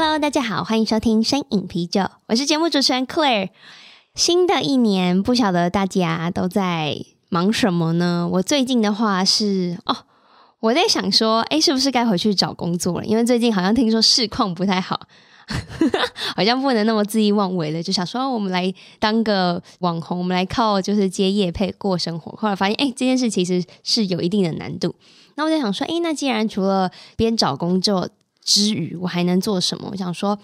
大家好，欢迎收听声饮啤酒，我是节目主持人 Claire。新的一年，不晓得大家都在忙什么呢？我最近的话是哦，我在想说，诶，是不是该回去找工作了？因为最近好像听说市况不太好，好像不能那么恣意妄为了，就想说我们来当个网红，我们来靠就是接业配过生活。后来发现，诶，这件事其实是有一定的难度。那我在想说，诶，那既然除了边找工作，之余，我还能做什么？我想说，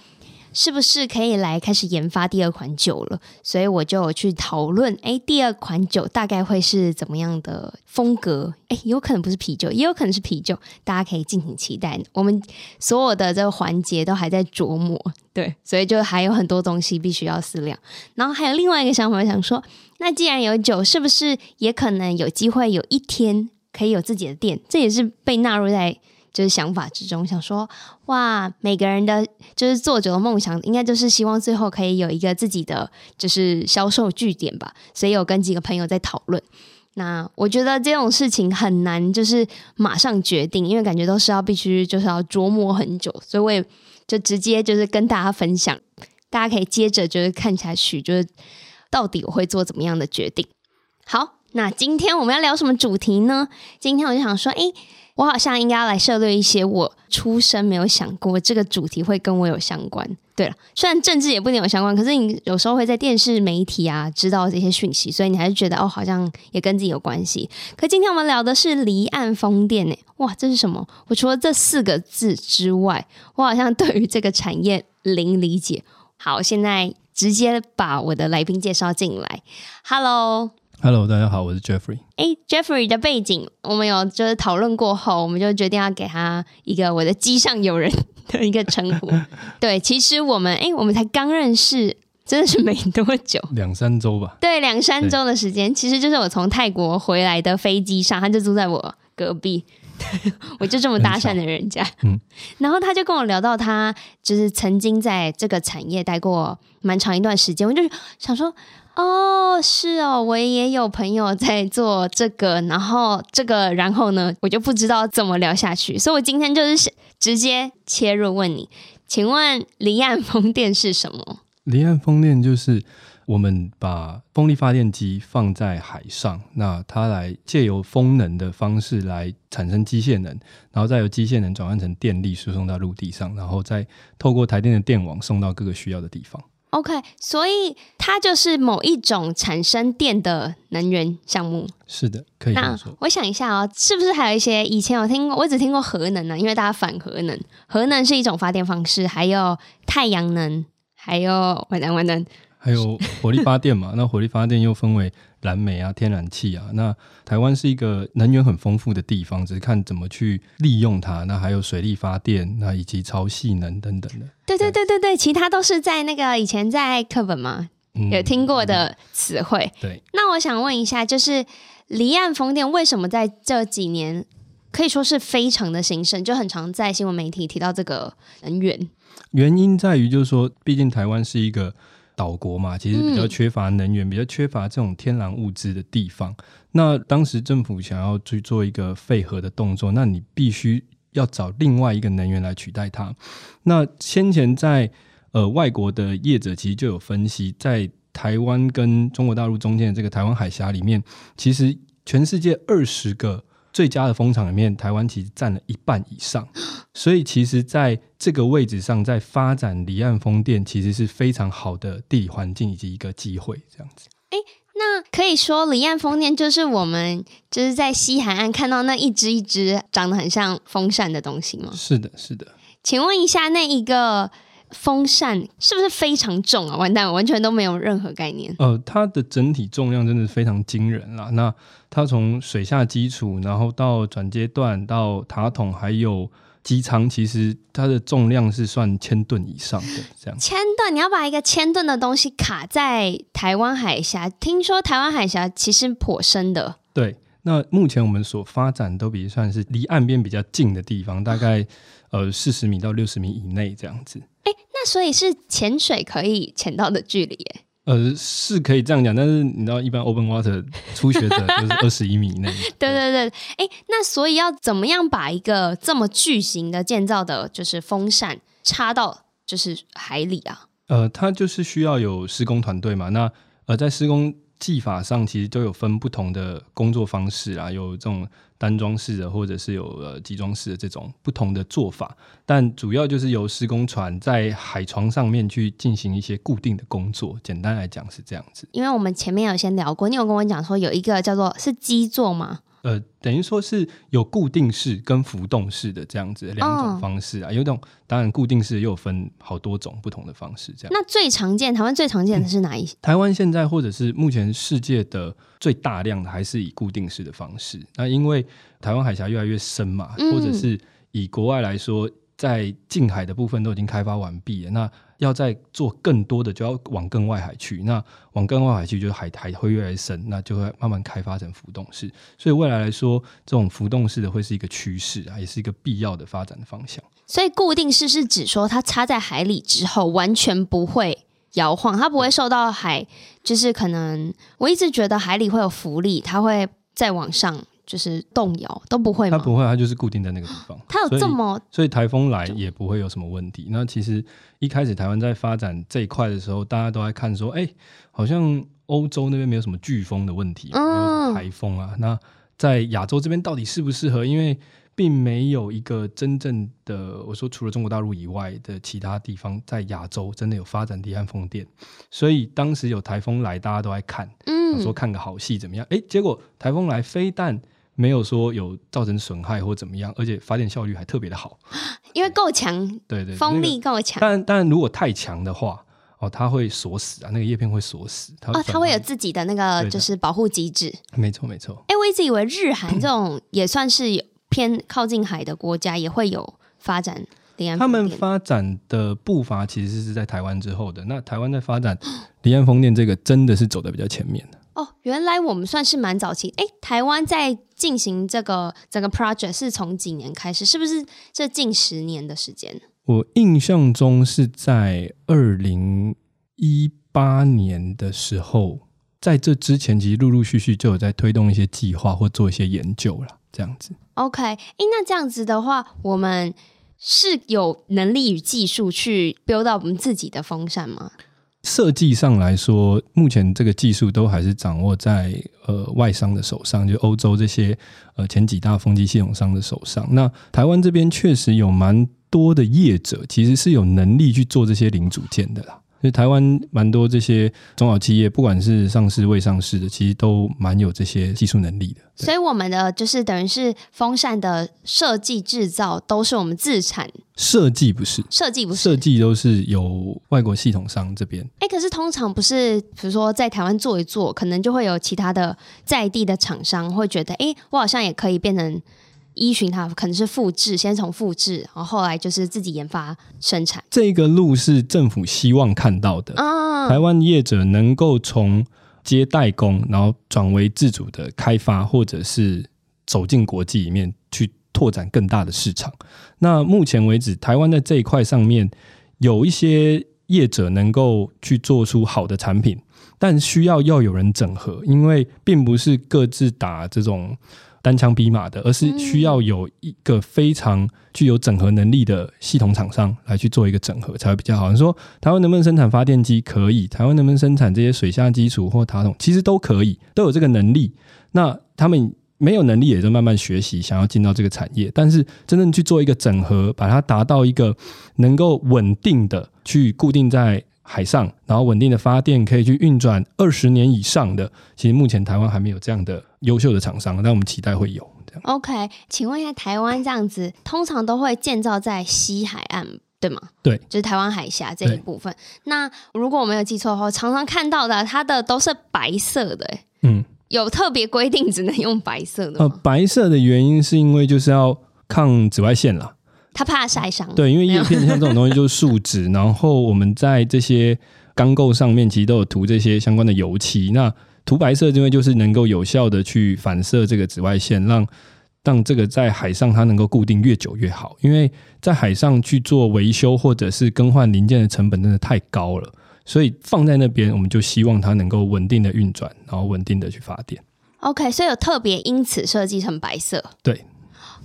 是不是可以来开始研发第二款酒了？所以我就去讨论，哎，第二款酒大概会是怎么样的风格？哎，有可能不是啤酒，也有可能是啤酒，大家可以敬请期待。我们所有的这个环节都还在琢磨，对，所以就还有很多东西必须要思量。然后还有另外一个想法，想说，那既然有酒，是不是也可能有机会有一天可以有自己的店？这也是被纳入在。就是想法之中，想说哇，每个人的就是作者的梦想，应该就是希望最后可以有一个自己的就是销售据点吧。所以有跟几个朋友在讨论。那我觉得这种事情很难，就是马上决定，因为感觉都是要必须就是要琢磨很久。所以我也就直接就是跟大家分享，大家可以接着就是看下去，就是到底我会做怎么样的决定。好，那今天我们要聊什么主题呢？今天我就想说，诶。我好像应该要来涉猎一些我出生没有想过这个主题会跟我有相关。对了，虽然政治也不一定有相关，可是你有时候会在电视媒体啊知道这些讯息，所以你还是觉得哦，好像也跟自己有关系。可今天我们聊的是离岸风电呢，哇，这是什么？我除了这四个字之外，我好像对于这个产业零理解。好，现在直接把我的来宾介绍进来。Hello。Hello，大家好，我是 Jeffrey。哎，Jeffrey 的背景我们有就是讨论过后，我们就决定要给他一个我的机上友人的一个称呼。对，其实我们哎，我们才刚认识，真的是没多久，两三周吧。对，两三周的时间，其实就是我从泰国回来的飞机上，他就住在我隔壁，我就这么搭讪的人家。嗯，然后他就跟我聊到他就是曾经在这个产业待过蛮长一段时间，我就想说。哦，是哦，我也有朋友在做这个，然后这个，然后呢，我就不知道怎么聊下去，所以我今天就是直接切入问你，请问离岸风电是什么？离岸风电就是我们把风力发电机放在海上，那它来借由风能的方式来产生机械能，然后再由机械能转换成电力输送到陆地上，然后再透过台电的电网送到各个需要的地方。OK，所以它就是某一种产生电的能源项目。是的，可以。那我想一下哦，是不是还有一些以前有听过？我只听过核能呢，因为大家反核能。核能是一种发电方式，还有太阳能，还有完蛋完蛋，还有火力发电嘛？那火力发电又分为。燃煤啊，天然气啊，那台湾是一个能源很丰富的地方，只是看怎么去利用它。那还有水力发电，那以及潮汐能等等的。对对对对对，其他都是在那个以前在课本嘛、嗯、有听过的词汇、嗯。对，那我想问一下，就是离岸风电为什么在这几年可以说是非常的兴盛，就很常在新闻媒体提到这个能源？原因在于就是说，毕竟台湾是一个。岛国嘛，其实比较缺乏能源，嗯、比较缺乏这种天然物资的地方。那当时政府想要去做一个废核的动作，那你必须要找另外一个能源来取代它。那先前在呃外国的业者其实就有分析，在台湾跟中国大陆中间的这个台湾海峡里面，其实全世界二十个。最佳的风场里面，台湾其实占了一半以上，所以其实在这个位置上，在发展离岸风电，其实是非常好的地理环境以及一个机会，这样子。哎，那可以说离岸风电就是我们就是在西海岸看到那一只一只长得很像风扇的东西吗？是的，是的。请问一下，那一个风扇是不是非常重啊？完蛋，完全都没有任何概念。呃，它的整体重量真的是非常惊人啦。那它从水下基础，然后到转接段，到塔筒，还有机舱，其实它的重量是算千吨以上的。这样，千吨，你要把一个千吨的东西卡在台湾海峡，听说台湾海峡其实颇深的。对。那目前我们所发展都比算是离岸边比较近的地方，大概呃四十米到六十米以内这样子。所以是潜水可以潜到的距离耶？呃，是可以这样讲，但是你知道，一般 open water 初学者 就是二十一米以内。对对对，哎、欸，那所以要怎么样把一个这么巨型的建造的，就是风扇插到就是海里啊？呃，它就是需要有施工团队嘛。那呃，在施工。技法上其实都有分不同的工作方式啊，有这种单装式的，或者是有呃集装式的这种不同的做法。但主要就是由施工船在海床上面去进行一些固定的工作。简单来讲是这样子。因为我们前面有先聊过，你有跟我讲说有一个叫做是基座吗？呃，等于说是有固定式跟浮动式的这样子两种方式啊，哦、有种当然固定式又分好多种不同的方式这样。那最常见，台湾最常见的是哪一些？嗯、台湾现在或者是目前世界的最大量的还是以固定式的方式。那因为台湾海峡越来越深嘛，嗯、或者是以国外来说，在近海的部分都已经开发完毕了，那。要再做更多的，就要往更外海去。那往更外海去，就是海海会越来越深，那就会慢慢开发成浮动式。所以未来来说，这种浮动式的会是一个趋势啊，也是一个必要的发展的方向。所以固定式是指说，它插在海里之后，完全不会摇晃，它不会受到海，就是可能我一直觉得海里会有浮力，它会再往上。就是动摇都不会吗？它不会，它就是固定在那个地方。它有这么，所以台风来也不会有什么问题。那其实一开始台湾在发展这一块的时候，大家都在看说，哎、欸，好像欧洲那边没有什么飓风的问题，没有什么台风啊。那在亚洲这边到底适不适合？因为并没有一个真正的，我说除了中国大陆以外的其他地方在亚洲真的有发展离岸风电，所以当时有台风来，大家都在看，嗯，说看个好戏怎么样？哎、欸，结果台风来，非但没有说有造成损害或怎么样，而且发电效率还特别的好，因为够强，对对，风力够强。但但如果太强的话，哦，它会锁死啊，那个叶片会锁死。它哦，它会有自己的那个就是保护机制。没错没错。哎、欸，我一直以为日韩 这种也算是偏靠近海的国家，也会有发展离岸。他们发展的步伐其实是在台湾之后的。那台湾在发展离岸风电，这个真的是走得比较前面的。哦，原来我们算是蛮早期。哎，台湾在进行这个整个 project 是从几年开始？是不是这近十年的时间？我印象中是在二零一八年的时候，在这之前其实陆陆续续就有在推动一些计划或做一些研究了，这样子。OK，哎，那这样子的话，我们是有能力与技术去 build 到我们自己的风扇吗？设计上来说，目前这个技术都还是掌握在呃外商的手上，就欧洲这些呃前几大风机系统商的手上。那台湾这边确实有蛮多的业者，其实是有能力去做这些零组件的啦。所以台湾蛮多这些中小企业，不管是上市未上市的，其实都蛮有这些技术能力的。所以我们的就是等于是风扇的设计制造都是我们自产。设计不是，设计不是，设计都是由外国系统商这边。哎、欸，可是通常不是，比如说在台湾做一做，可能就会有其他的在地的厂商会觉得，哎、欸，我好像也可以变成。依循它可能是复制，先从复制，然后后来就是自己研发生产。这个路是政府希望看到的。啊，台湾业者能够从接代工，然后转为自主的开发，或者是走进国际里面去拓展更大的市场。那目前为止，台湾在这一块上面有一些业者能够去做出好的产品，但需要要有人整合，因为并不是各自打这种。单枪匹马的，而是需要有一个非常具有整合能力的系统厂商来去做一个整合，才会比较好。你说台湾能不能生产发电机？可以。台湾能不能生产这些水下基础或塔筒？其实都可以，都有这个能力。那他们没有能力，也就慢慢学习，想要进到这个产业。但是真正去做一个整合，把它达到一个能够稳定的去固定在。海上，然后稳定的发电可以去运转二十年以上的，其实目前台湾还没有这样的优秀的厂商，但我们期待会有。OK，请问一下，台湾这样子通常都会建造在西海岸对吗？对，就是台湾海峡这一部分。那如果我没有记错的话，常常看到的它的都是白色的，哎，嗯，有特别规定只能用白色的吗？呃，白色的原因是因为就是要抗紫外线啦，它怕晒伤。对，因为叶片像这种东西就是树脂，然后我们在这些钢构上面其实都有涂这些相关的油漆。那涂白色因为就是能够有效的去反射这个紫外线，让让这个在海上它能够固定越久越好，因为在海上去做维修或者是更换零件的成本真的太高了，所以放在那边我们就希望它能够稳定的运转，然后稳定的去发电。OK，所以有特别因此设计成白色。对。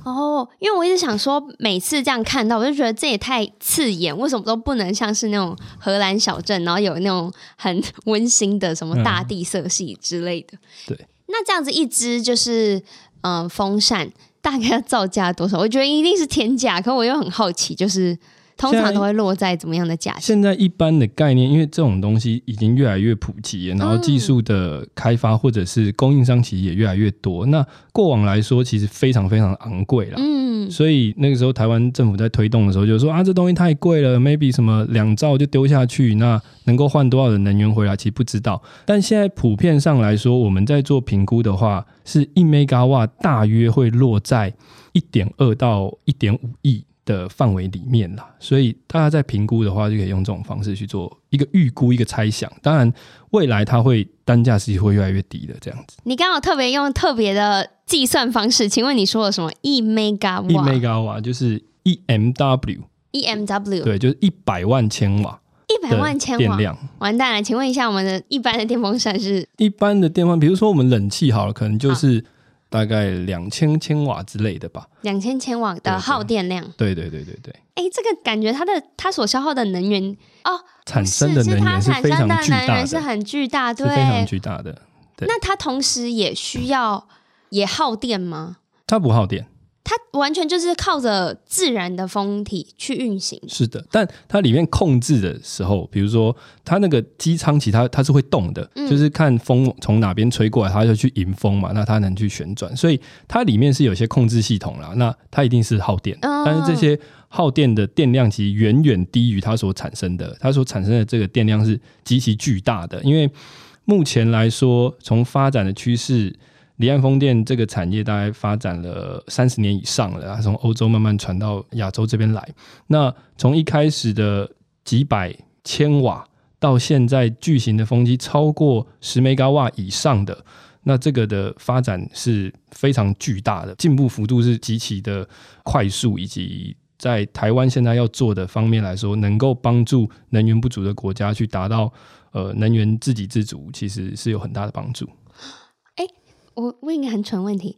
哦，oh, 因为我一直想说，每次这样看到，我就觉得这也太刺眼，为什么都不能像是那种荷兰小镇，然后有那种很 温馨的什么大地色系之类的？对。那这样子一支就是。嗯，风扇大概要造价多少？我觉得一定是天价，可我又很好奇，就是通常都会落在怎么样的价钱？现在一般的概念，因为这种东西已经越来越普及，然后技术的开发或者是供应商其实也越来越多。那过往来说，其实非常非常昂贵了。嗯，所以那个时候台湾政府在推动的时候，就说啊，这东西太贵了，maybe 什么两兆就丢下去，那能够换多少的能源回来，其实不知道。但现在普遍上来说，我们在做评估的话。是一 megawatt 大约会落在一点二到一点五亿的范围里面啦，所以大家在评估的话，就可以用这种方式去做一个预估、一个猜想。当然，未来它会单价是会越来越低的这样子。你刚好特别用特别的计算方式，请问你说了什么？一 megawatt？一 megawatt 就是一 MW，一 MW 对，就是一百万千瓦。一百万千瓦电量，完蛋了！请问一下，我们的一般的电风扇是？一般的电风，比如说我们冷气好了，可能就是大概两千千瓦之类的吧。两千千瓦的耗电量。对对对对对。哎、欸，这个感觉它的它所消耗的能源哦，产生的能源是非常巨大的，是很巨大，对，是非常巨大的。对，那它同时也需要也耗电吗？它不耗电。它完全就是靠着自然的风体去运行。是的，但它里面控制的时候，比如说它那个机舱，其实它是会动的，嗯、就是看风从哪边吹过来，它就去迎风嘛，那它能去旋转，所以它里面是有些控制系统啦。那它一定是耗电，哦、但是这些耗电的电量其实远远低于它所产生的，它所产生的这个电量是极其巨大的。因为目前来说，从发展的趋势。离岸风电这个产业大概发展了三十年以上了，从欧洲慢慢传到亚洲这边来。那从一开始的几百千瓦，到现在巨型的风机超过十 mega 瓦以上的，那这个的发展是非常巨大的，进步幅度是极其的快速，以及在台湾现在要做的方面来说，能够帮助能源不足的国家去达到呃能源自给自足，其实是有很大的帮助。我问一个很蠢问题，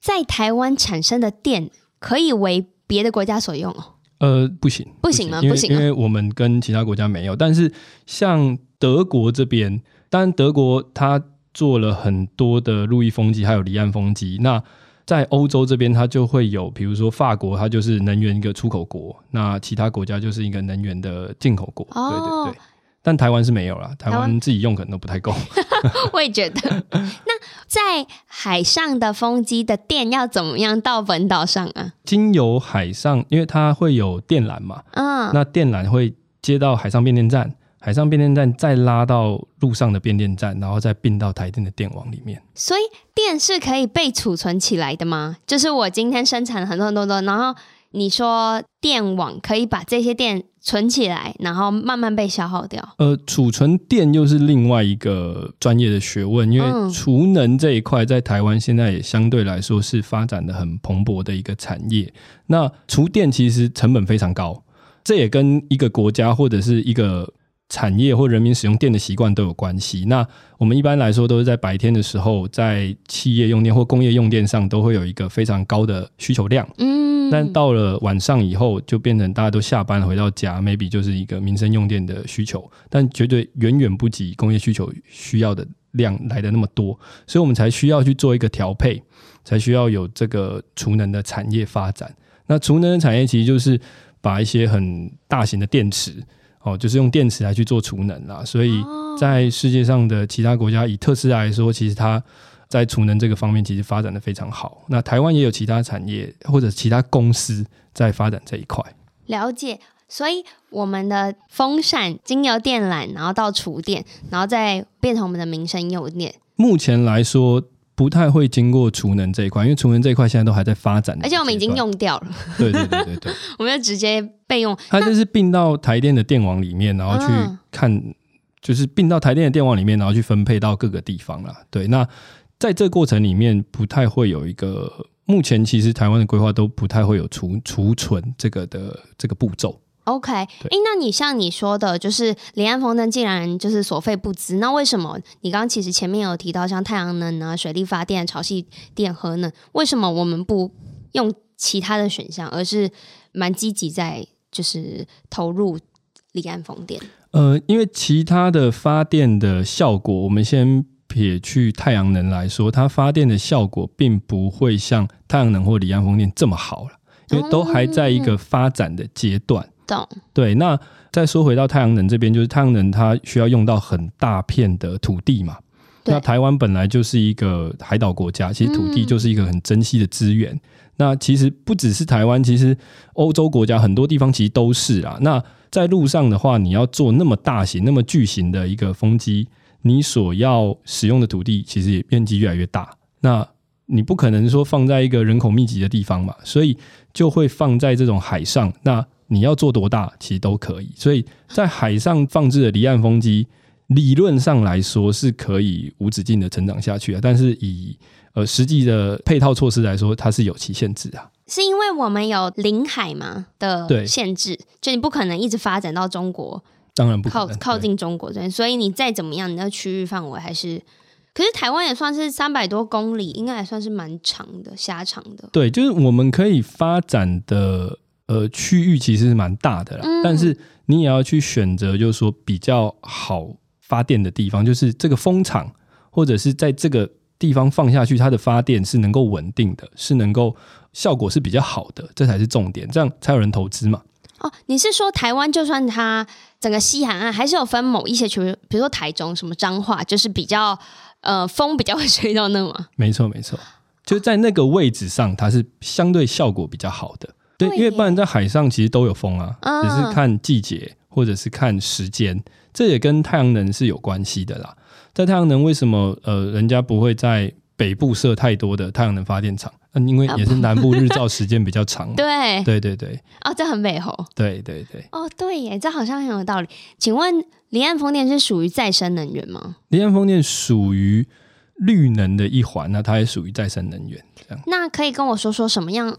在台湾产生的电可以为别的国家所用哦？呃，不行，不行吗？不行，因为我们跟其他国家没有。但是像德国这边，当然德国它做了很多的路易风机，还有离岸风机。那在欧洲这边，它就会有，比如说法国，它就是能源一个出口国；那其他国家就是一个能源的进口国。哦、对对对。但台湾是没有啦，台湾自己用可能都不太够。我也觉得。那在海上的风机的电要怎么样到本岛上啊？经由海上，因为它会有电缆嘛。嗯。那电缆会接到海上变电站，海上变电站再拉到路上的变电站，然后再并到台电的电网里面。所以电是可以被储存起来的吗？就是我今天生产了很多很多的，然后。你说电网可以把这些电存起来，然后慢慢被消耗掉。呃，储存电又是另外一个专业的学问，因为储能这一块在台湾现在也相对来说是发展的很蓬勃的一个产业。那储电其实成本非常高，这也跟一个国家或者是一个。产业或人民使用电的习惯都有关系。那我们一般来说都是在白天的时候，在企业用电或工业用电上都会有一个非常高的需求量。嗯，但到了晚上以后，就变成大家都下班回到家，maybe 就是一个民生用电的需求，但绝对远远不及工业需求需要的量来的那么多，所以我们才需要去做一个调配，才需要有这个储能的产业发展。那储能的产业其实就是把一些很大型的电池。哦，就是用电池来去做储能啦，所以在世界上的其他国家，以特斯拉来说，其实它在储能这个方面其实发展的非常好。那台湾也有其他产业或者其他公司在发展这一块。了解，所以我们的风扇经由电缆，然后到厨电，然后再变成我们的民生用电。目前来说，不太会经过储能这一块，因为储能这一块现在都还在发展，而且我们已经用掉了。对对对对对，我们就直接备用。它就是并到台电的电网里面，然后去看，嗯、就是并到台电的电网里面，然后去分配到各个地方了。对，那在这过程里面，不太会有一个。目前其实台湾的规划都不太会有储储存这个的这个步骤。OK，哎，那你像你说的，就是离岸风电既然就是所费不貲，那为什么你刚刚其实前面有提到像太阳能啊、水力发电、潮汐电、核能，为什么我们不用其他的选项，而是蛮积极在就是投入离岸风电？呃，因为其他的发电的效果，我们先。撇去太阳能来说，它发电的效果并不会像太阳能或离岸风电这么好了，因为都还在一个发展的阶段。懂。对，那再说回到太阳能这边，就是太阳能它需要用到很大片的土地嘛。那台湾本来就是一个海岛国家，其实土地就是一个很珍惜的资源。那其实不只是台湾，其实欧洲国家很多地方其实都是啊。那在路上的话，你要做那么大型、那么巨型的一个风机。你所要使用的土地其实也面积越来越大，那你不可能说放在一个人口密集的地方嘛，所以就会放在这种海上。那你要做多大，其实都可以。所以在海上放置的离岸风机，理论上来说是可以无止境的成长下去啊。但是以呃实际的配套措施来说，它是有其限制啊。是因为我们有领海嘛的限制，就你不可能一直发展到中国。当然不靠靠近中国这边，所以你再怎么样，你的区域范围还是，可是台湾也算是三百多公里，应该还算是蛮长的，狭长的。对，就是我们可以发展的呃区域其实是蛮大的啦，嗯，但是你也要去选择，就是说比较好发电的地方，就是这个风场，或者是在这个地方放下去，它的发电是能够稳定的，是能够效果是比较好的，这才是重点，这样才有人投资嘛。哦，你是说台湾就算它整个西海岸还是有分某一些区，比如说台中什么彰化，就是比较呃风比较会 吹到那吗？没错没错，就在那个位置上，它是相对效果比较好的。对，因为不然在海上其实都有风啊，嗯、只是看季节或者是看时间，这也跟太阳能是有关系的啦。在太阳能为什么呃人家不会在北部设太多的太阳能发电厂？嗯，因为也是南部日照时间比较长。对对对对。哦，这很美吼。对对对。哦，对耶，这好像很有道理。请问，离岸风电是属于再生能源吗？离岸风电属于绿能的一环，那它也属于再生能源。这样。那可以跟我说说什么样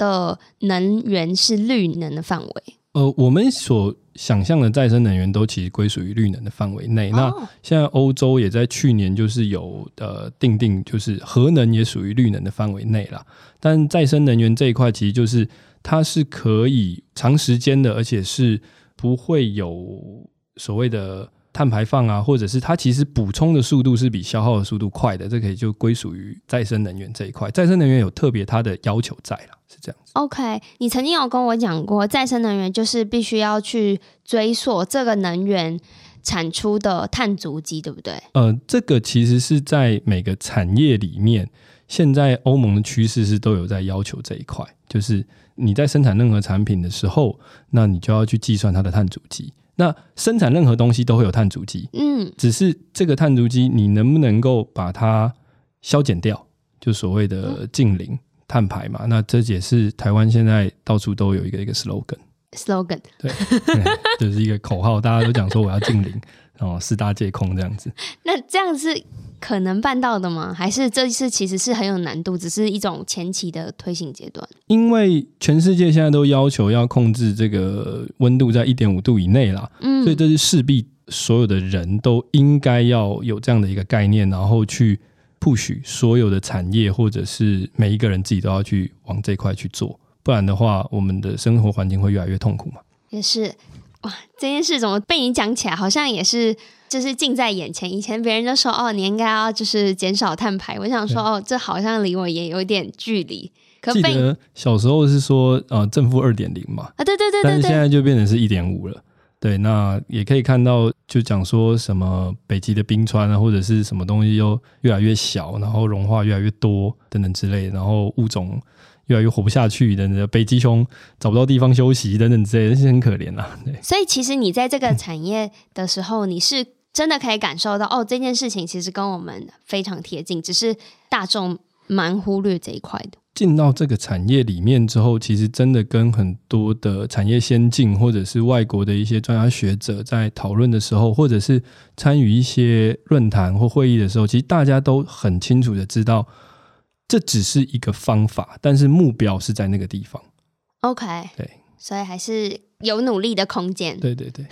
的能源是绿能的范围？呃，我们所想象的再生能源都其实归属于绿能的范围内。那现在欧洲也在去年就是有呃定定，就是核能也属于绿能的范围内啦。但再生能源这一块，其实就是它是可以长时间的，而且是不会有所谓的碳排放啊，或者是它其实补充的速度是比消耗的速度快的，这可以就归属于再生能源这一块。再生能源有特别它的要求在了。是这样子。OK，你曾经有跟我讲过，再生能源就是必须要去追溯这个能源产出的碳足迹，对不对？呃，这个其实是在每个产业里面，现在欧盟的趋势是都有在要求这一块，就是你在生产任何产品的时候，那你就要去计算它的碳足迹。那生产任何东西都会有碳足迹，嗯，只是这个碳足迹你能不能够把它消减掉，就所谓的净零。嗯碳排嘛，那这也是台湾现在到处都有一个一个 slogan。slogan 对，就是一个口号，大家都讲说我要净零，然后四大皆空这样子。那这样是可能办到的吗？还是这次其实是很有难度，只是一种前期的推行阶段？因为全世界现在都要求要控制这个温度在一点五度以内啦，嗯，所以这是势必所有的人都应该要有这样的一个概念，然后去。push 所有的产业，或者是每一个人自己都要去往这块去做，不然的话，我们的生活环境会越来越痛苦嘛。也是哇，这件事怎么被你讲起来，好像也是就是近在眼前。以前别人就说哦，你应该要就是减少碳排，我想说哦，这好像离我也有点距离。可记得小时候是说呃正负二点零嘛，啊对对对对，但是现在就变成是一点五了。对，那也可以看到，就讲说什么北极的冰川啊，或者是什么东西又越来越小，然后融化越来越多等等之类，然后物种越来越活不下去等等，北极熊找不到地方休息等等之类的，是很可怜啊。对，所以其实你在这个产业的时候，你是真的可以感受到，哦，这件事情其实跟我们非常贴近，只是大众蛮忽略这一块的。进到这个产业里面之后，其实真的跟很多的产业先进或者是外国的一些专家学者在讨论的时候，或者是参与一些论坛或会议的时候，其实大家都很清楚的知道，这只是一个方法，但是目标是在那个地方。OK，对，所以还是有努力的空间。对对对。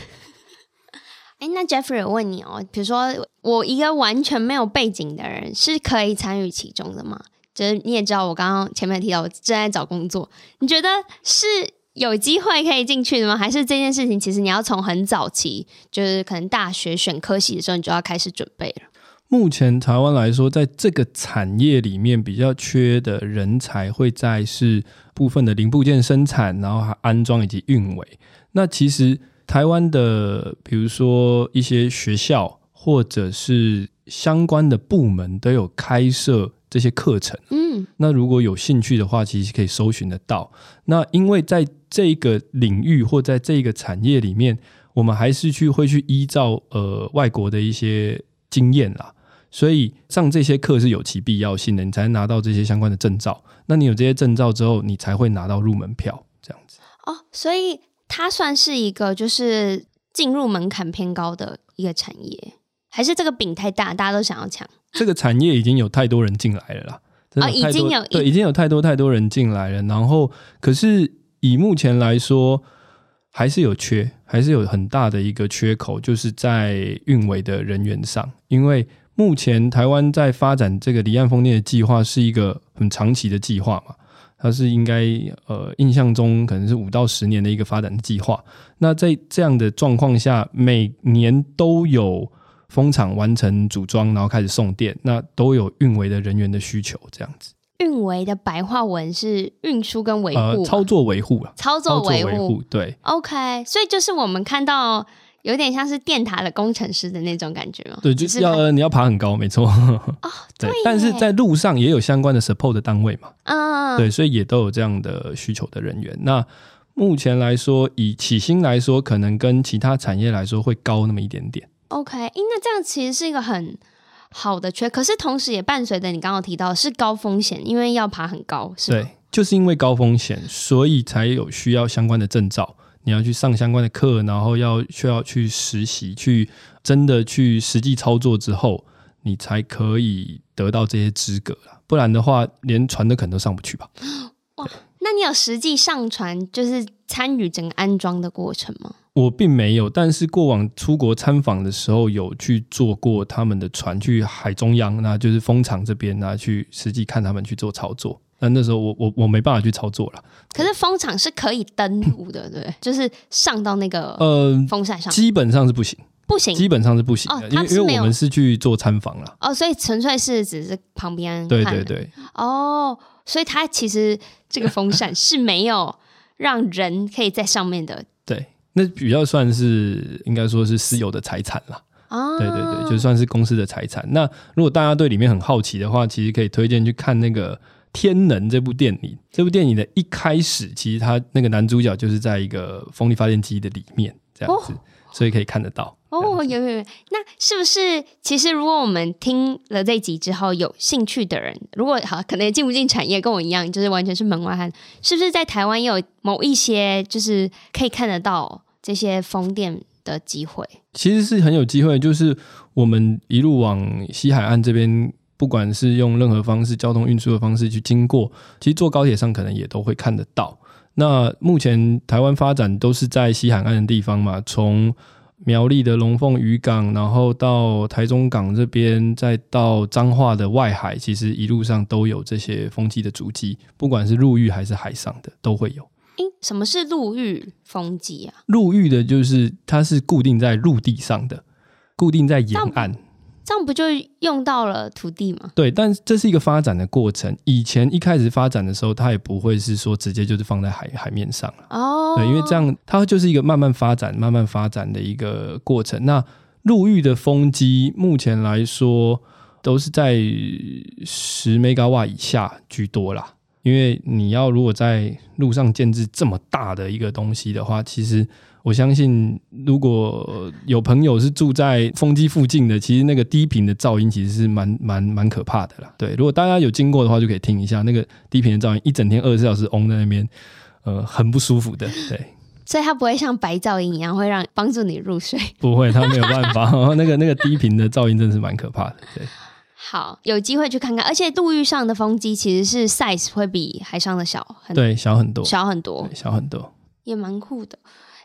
哎，那 Jeffrey，我问你哦，比如说我一个完全没有背景的人，是可以参与其中的吗？就是你也知道，我刚刚前面提到我正在找工作，你觉得是有机会可以进去的吗？还是这件事情其实你要从很早期，就是可能大学选科系的时候，你就要开始准备了？目前台湾来说，在这个产业里面比较缺的人才会在是部分的零部件生产，然后还安装以及运维。那其实台湾的，比如说一些学校或者是相关的部门都有开设。这些课程，嗯，那如果有兴趣的话，其实可以搜寻得到。那因为在这个领域或在这个产业里面，我们还是去会去依照呃外国的一些经验啦，所以上这些课是有其必要性的，你才能拿到这些相关的证照。那你有这些证照之后，你才会拿到入门票，这样子。哦，所以它算是一个就是进入门槛偏高的一个产业，还是这个饼太大，大家都想要抢？这个产业已经有太多人进来了啦，啊，已经有对，已经有太多太多人进来了。然后，可是以目前来说，还是有缺，还是有很大的一个缺口，就是在运维的人员上。因为目前台湾在发展这个离岸风电的计划是一个很长期的计划嘛，它是应该呃印象中可能是五到十年的一个发展的计划。那在这样的状况下，每年都有。风场完成组装，然后开始送电，那都有运维的人员的需求，这样子。运维的白话文是运输跟维护、呃，操作维护啊，操作维护，对。OK，所以就是我们看到有点像是电塔的工程师的那种感觉吗？对，就是要你要爬很高，没错。哦，对。但是在路上也有相关的 support 的单位嘛，嗯，对，所以也都有这样的需求的人员。那目前来说，以起薪来说，可能跟其他产业来说会高那么一点点。OK，那这样其实是一个很好的缺，可是同时也伴随着你刚刚提到是高风险，因为要爬很高，是吗？对，就是因为高风险，所以才有需要相关的证照，你要去上相关的课，然后要需要去实习，去真的去实际操作之后，你才可以得到这些资格啦，不然的话，连船都可能都上不去吧？哇，那你有实际上船，就是参与整个安装的过程吗？我并没有，但是过往出国参访的时候，有去坐过他们的船去海中央，那就是风场这边，那去实际看他们去做操作。那那时候我我我没办法去操作了。可是风场是可以登陆的，对，就是上到那个呃风扇上，基本上是不行，不行，基本上是不行的，哦、因为因为我们是去做参访了。哦，所以纯粹是只是旁边，对对对。哦，所以它其实这个风扇 是没有让人可以在上面的，对。那比较算是应该说是私有的财产了，啊，对对对，就算是公司的财产。那如果大家对里面很好奇的话，其实可以推荐去看那个《天能》这部电影。这部电影的一开始，其实他那个男主角就是在一个风力发电机的里面这样子。哦所以可以看得到哦，有有有。那是不是其实如果我们听了这集之后有兴趣的人，如果好可能也进不进产业，跟我一样，就是完全是门外汉，是不是在台湾也有某一些就是可以看得到这些风电的机会？其实是很有机会，就是我们一路往西海岸这边，不管是用任何方式交通运输的方式去经过，其实坐高铁上可能也都会看得到。那目前台湾发展都是在西海岸的地方嘛，从苗栗的龙凤渔港，然后到台中港这边，再到彰化的外海，其实一路上都有这些风机的足迹，不管是陆域还是海上的都会有。诶，什么是陆域风机啊？陆域的就是它是固定在陆地上的，固定在沿岸。这样不就用到了土地吗？对，但这是一个发展的过程。以前一开始发展的时候，它也不会是说直接就是放在海海面上哦。对，因为这样它就是一个慢慢发展、慢慢发展的一个过程。那陆域的风机目前来说都是在十 mega 瓦以下居多啦。因为你要如果在路上建置这么大的一个东西的话，其实我相信如果有朋友是住在风机附近的，其实那个低频的噪音其实是蛮蛮蛮可怕的啦。对，如果大家有经过的话，就可以听一下那个低频的噪音，一整天二十四小时嗡在那边，呃，很不舒服的。对，所以它不会像白噪音一样会让帮助你入睡，不会，它没有办法。那个那个低频的噪音真的是蛮可怕的。对。好，有机会去看看，而且陆域上的风机其实是 size 会比海上的小很，对，小很多，小很多，小很多，也蛮酷的。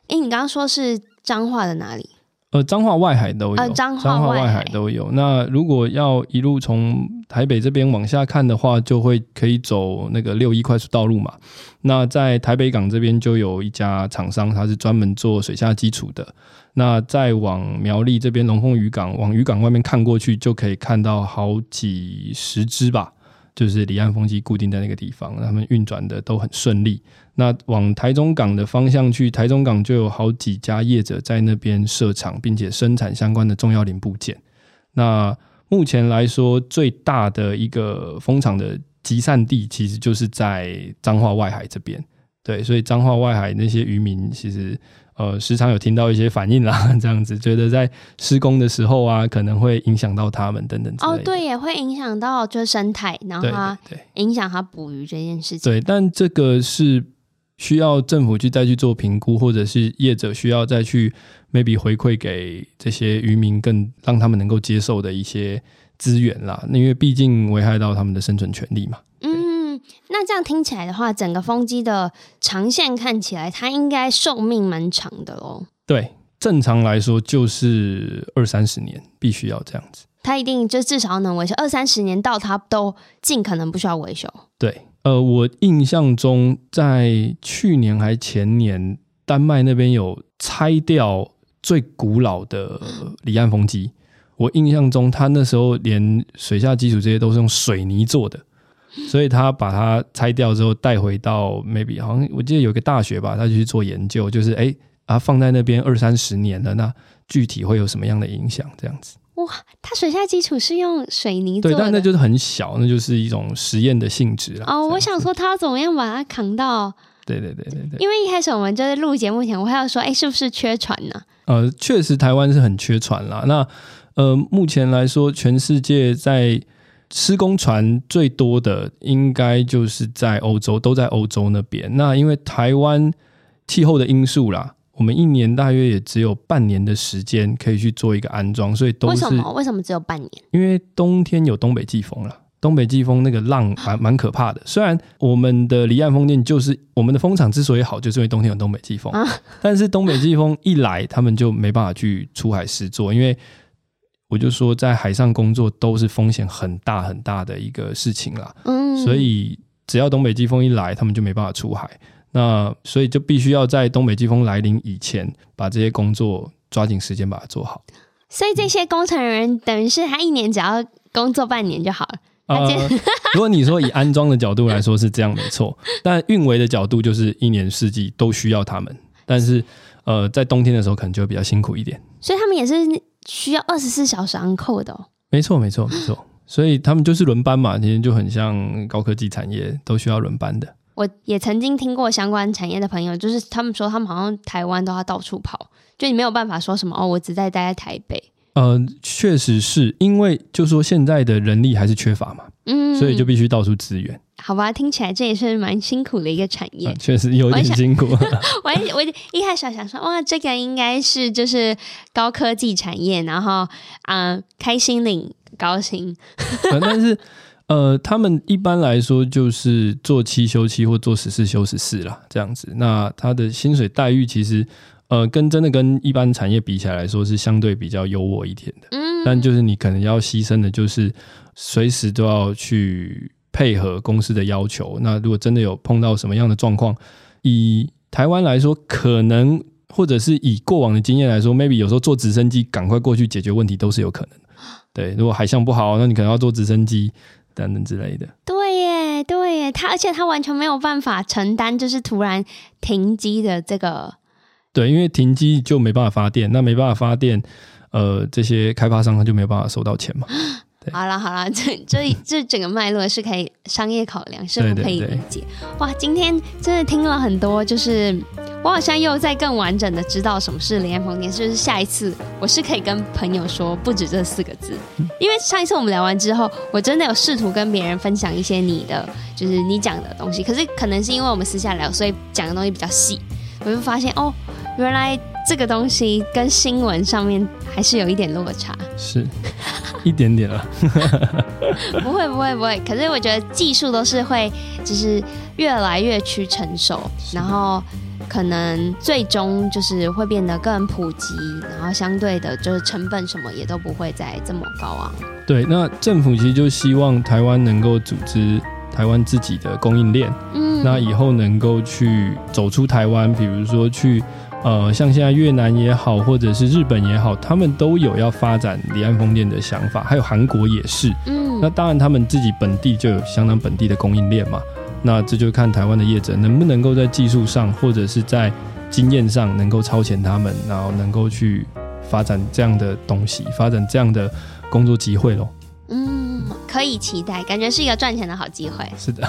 哎，你刚刚说是彰化的哪里？呃，彰化外海都有，呃，彰化外海，外海都有。那如果要一路从台北这边往下看的话，就会可以走那个六一快速道路嘛。那在台北港这边就有一家厂商，它是专门做水下基础的。那再往苗栗这边龙凤渔港，往渔港外面看过去，就可以看到好几十只吧，就是离岸风机固定在那个地方，他们运转的都很顺利。那往台中港的方向去，台中港就有好几家业者在那边设厂，并且生产相关的重要零部件。那目前来说，最大的一个风场的集散地，其实就是在彰化外海这边。对，所以彰化外海那些渔民其实。呃，时常有听到一些反应啦，这样子觉得在施工的时候啊，可能会影响到他们等等。哦，对，也会影响到就是生态，然后它影响它捕鱼这件事情。对，但这个是需要政府去再去做评估，或者是业者需要再去 maybe 回馈给这些渔民，更让他们能够接受的一些资源啦。因为毕竟危害到他们的生存权利嘛。嗯。那这样听起来的话，整个风机的长线看起来，它应该寿命蛮长的哦。对，正常来说就是二三十年，必须要这样子。它一定就至少能维修二三十年，到它都尽可能不需要维修。对，呃，我印象中在去年还前年，丹麦那边有拆掉最古老的离岸风机。我印象中，他那时候连水下基础这些都是用水泥做的。所以他把它拆掉之后带回到 maybe 好像我记得有个大学吧，他就去做研究，就是哎啊放在那边二三十年了，那具体会有什么样的影响？这样子。哇，它水下基础是用水泥做的，对，但那就是很小，那就是一种实验的性质了。哦，我想说他怎么样把它扛到？对对对对对。因为一开始我们就是录节目前，我还要说，哎，是不是缺船呢？呃，确实台湾是很缺船啦。那呃，目前来说，全世界在施工船最多的应该就是在欧洲，都在欧洲那边。那因为台湾气候的因素啦，我们一年大约也只有半年的时间可以去做一个安装，所以都是。为什么？为什么只有半年？因为冬天有东北季风了，东北季风那个浪蛮蛮可怕的。虽然我们的离岸风电就是我们的风场之所以好，就是因为冬天有东北季风，啊、但是东北季风一来，他们就没办法去出海试作，因为。我就说，在海上工作都是风险很大很大的一个事情啦。嗯，所以只要东北季风一来，他们就没办法出海。那所以就必须要在东北季风来临以前，把这些工作抓紧时间把它做好。所以这些工程人等于是他一年只要工作半年就好了。呃，如果你说以安装的角度来说是这样没错，但运维的角度就是一年四季都需要他们。但是呃，在冬天的时候可能就会比较辛苦一点。所以他们也是。需要二十四小时 on call 的。哦，没错没错没错，所以他们就是轮班嘛，其实就很像高科技产业都需要轮班的。我也曾经听过相关产业的朋友，就是他们说他们好像台湾都要到处跑，就你没有办法说什么哦，我只在待在台北。呃，确实是因为就说现在的人力还是缺乏嘛，嗯，所以就必须到处支援。好吧，听起来这也是蛮辛苦的一个产业，嗯、确实有点辛苦。我我一开始想说，哇，这个应该是就是高科技产业，然后啊、呃，开心领高薪。嗯、但是呃，他们一般来说就是做七休七或做十四休十四啦，这样子。那他的薪水待遇其实。呃，跟真的跟一般产业比起来来说，是相对比较优渥一点的。嗯，但就是你可能要牺牲的，就是随时都要去配合公司的要求。那如果真的有碰到什么样的状况，以台湾来说，可能或者是以过往的经验来说，maybe 有时候坐直升机赶快过去解决问题都是有可能的。对，如果海象不好，那你可能要坐直升机等等之类的。对耶，对耶，他而且他完全没有办法承担，就是突然停机的这个。对，因为停机就没办法发电，那没办法发电，呃，这些开发商他就没有办法收到钱嘛。好了好了，这这这整个脉络是可以商业考量，是不可以理解。对对对哇，今天真的听了很多，就是我好像又在更完整的知道什么是离岸风电，就是下一次我是可以跟朋友说不止这四个字，因为上一次我们聊完之后，我真的有试图跟别人分享一些你的，就是你讲的东西，可是可能是因为我们私下聊，所以讲的东西比较细，我就发现哦，原来。这个东西跟新闻上面还是有一点落差，是一点点了。不会不会不会，可是我觉得技术都是会，就是越来越趋成熟，然后可能最终就是会变得更普及，然后相对的，就是成本什么也都不会再这么高昂。对，那政府其实就希望台湾能够组织台湾自己的供应链，嗯，那以后能够去走出台湾，比如说去。呃，像现在越南也好，或者是日本也好，他们都有要发展离岸风电的想法，还有韩国也是。嗯，那当然他们自己本地就有相当本地的供应链嘛。那这就看台湾的业者能不能够在技术上，或者是在经验上能够超前他们，然后能够去发展这样的东西，发展这样的工作机会喽。嗯，可以期待，感觉是一个赚钱的好机会。是的。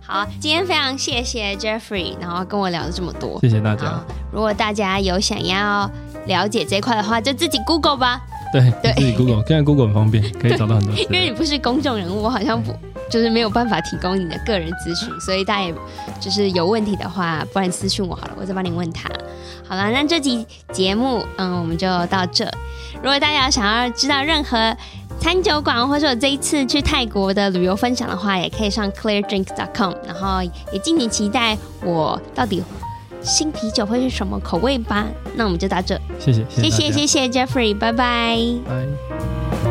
好，今天非常谢谢 Jeffrey，然后跟我聊了这么多，谢谢大家。如果大家有想要了解这一块的话，就自己 Google 吧。对，对，自己 Google，现在 Google 很方便，可以找到很多。因为你不是公众人物，我好像不就是没有办法提供你的个人资讯，所以大家也就是有问题的话，不然私信我好了，我再帮你问他。好了，那这集节目，嗯，我们就到这。如果大家想要知道任何餐酒馆，或者我这一次去泰国的旅游分享的话，也可以上 cleardrinks.com，然后也敬请期待我到底新啤酒会是什么口味吧。那我们就到这，谢谢，谢谢，谢谢，谢谢 Jeffrey，拜拜，拜。